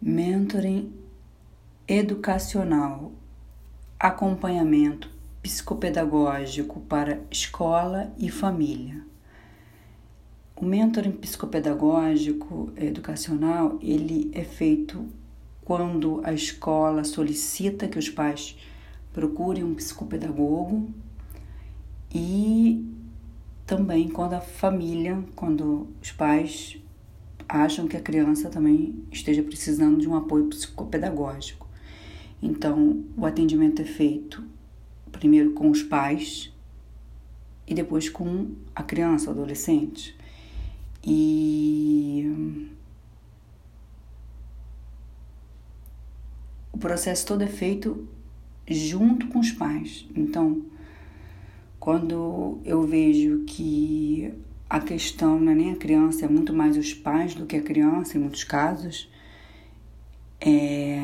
mentoring educacional, acompanhamento psicopedagógico para escola e família. O mentoring psicopedagógico educacional, ele é feito quando a escola solicita que os pais procurem um psicopedagogo e também quando a família, quando os pais acham que a criança também esteja precisando de um apoio psicopedagógico. Então, o atendimento é feito primeiro com os pais e depois com a criança, o adolescente. E o processo todo é feito junto com os pais. Então, quando eu vejo que a questão não é nem a criança, é muito mais os pais do que a criança, em muitos casos, é,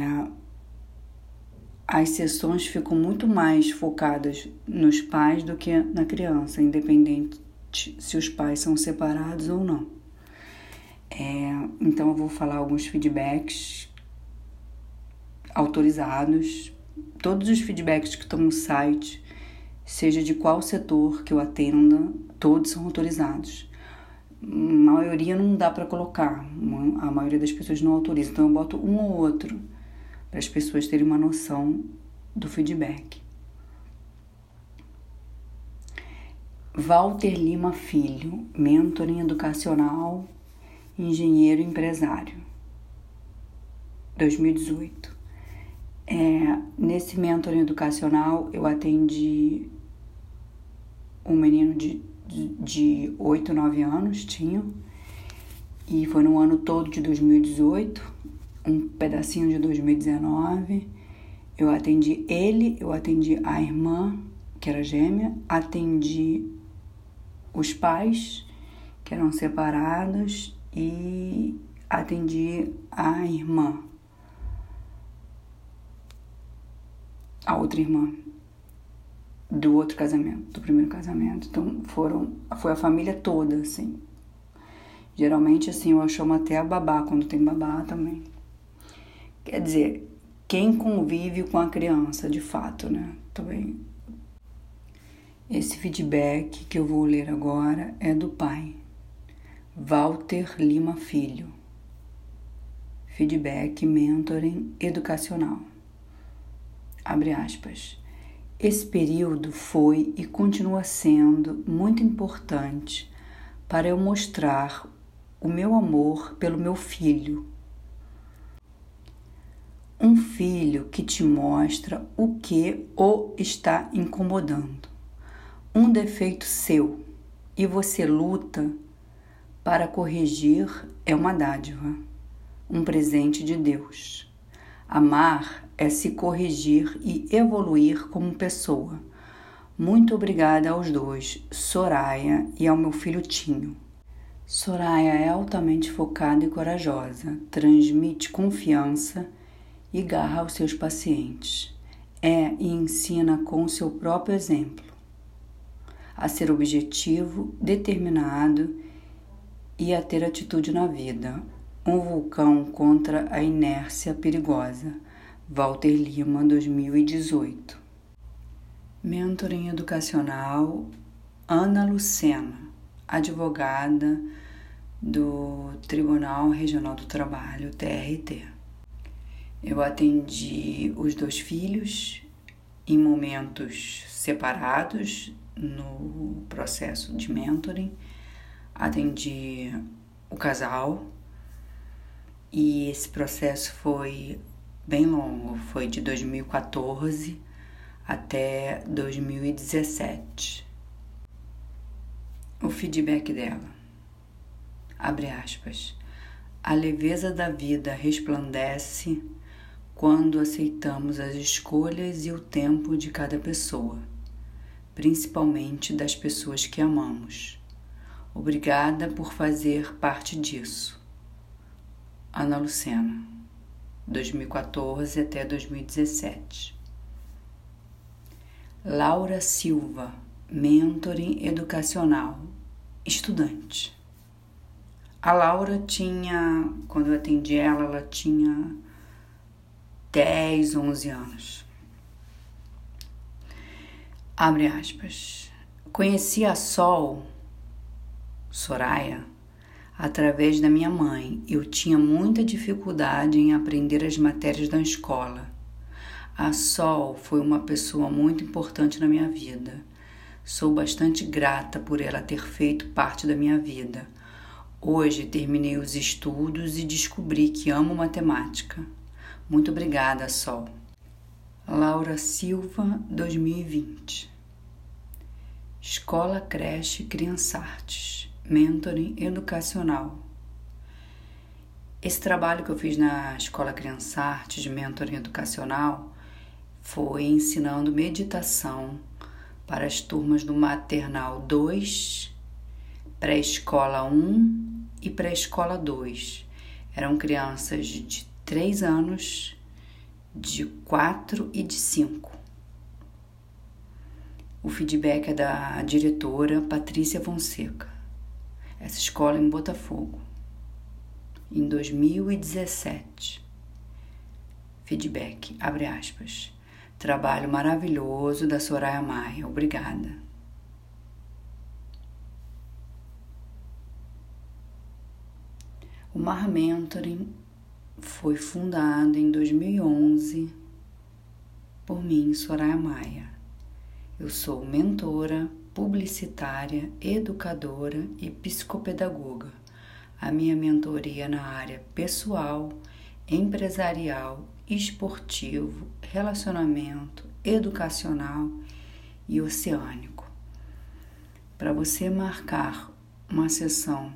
as sessões ficam muito mais focadas nos pais do que na criança, independente se os pais são separados ou não. É, então eu vou falar alguns feedbacks autorizados, todos os feedbacks que estão no site, seja de qual setor que eu atenda, todos são autorizados. A maioria não dá para colocar, a maioria das pessoas não autoriza, então eu boto um ou outro para as pessoas terem uma noção do feedback. Walter Lima Filho, mentoring educacional, engenheiro empresário, 2018. É, nesse mentoring educacional eu atendi um menino de, de, de 8, 9 anos, tinha, e foi no ano todo de 2018, um pedacinho de 2019. Eu atendi ele, eu atendi a irmã, que era gêmea, atendi os pais, que eram separados, e atendi a irmã, a outra irmã do outro casamento, do primeiro casamento. Então foram, foi a família toda, assim. Geralmente, assim, eu chamo até a babá, quando tem babá também. Quer dizer, quem convive com a criança, de fato, né? Também. Esse feedback que eu vou ler agora é do pai, Walter Lima Filho. Feedback Mentoring Educacional. Abre aspas. Esse período foi e continua sendo muito importante para eu mostrar o meu amor pelo meu filho. Um filho que te mostra o que o está incomodando, um defeito seu, e você luta para corrigir é uma dádiva, um presente de Deus. Amar é se corrigir e evoluir como pessoa. Muito obrigada aos dois, Soraya e ao meu filho Tinho. Soraya é altamente focada e corajosa, transmite confiança e garra aos seus pacientes. É e ensina com seu próprio exemplo a ser objetivo, determinado e a ter atitude na vida, um vulcão contra a inércia perigosa. Walter Lima, 2018. Mentoring educacional Ana Lucena, advogada do Tribunal Regional do Trabalho, TRT. Eu atendi os dois filhos em momentos separados no processo de mentoring. Atendi o casal e esse processo foi bem longo, foi de 2014 até 2017. O feedback dela. Abre aspas. A leveza da vida resplandece quando aceitamos as escolhas e o tempo de cada pessoa, principalmente das pessoas que amamos. Obrigada por fazer parte disso. Ana Lucena, 2014 até 2017. Laura Silva, mentoring educacional, estudante. A Laura tinha, quando eu atendi ela, ela tinha 10, 11 anos. Abre aspas. Conheci a Sol, Soraya, através da minha mãe. Eu tinha muita dificuldade em aprender as matérias da escola. A Sol foi uma pessoa muito importante na minha vida. Sou bastante grata por ela ter feito parte da minha vida. Hoje terminei os estudos e descobri que amo matemática. Muito obrigada, Sol. Laura Silva, 2020. Escola Creche Criança Artes. Mentoring Educacional. Esse trabalho que eu fiz na Escola Criança Artes de Mentoring Educacional foi ensinando meditação para as turmas do Maternal 2, Pré-Escola 1 e Pré-Escola 2. Eram crianças de 3 anos, de 4 e de 5. O feedback é da diretora Patrícia Fonseca. Essa escola em Botafogo, em 2017. Feedback, abre aspas. Trabalho maravilhoso da Soraya Maia. Obrigada. O Mar Mentoring foi fundado em 2011 por mim, Soraya Maia. Eu sou mentora, publicitária, educadora e psicopedagoga. A minha mentoria na área pessoal, empresarial, esportivo, relacionamento, educacional e oceânico. Para você marcar uma sessão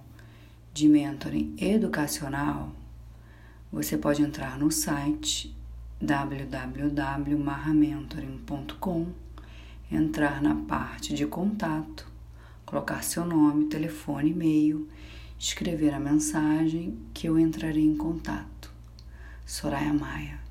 de mentoring educacional, você pode entrar no site www.marramentoring.com, entrar na parte de contato, colocar seu nome, telefone, e-mail, escrever a mensagem que eu entrarei em contato. Soraya Maia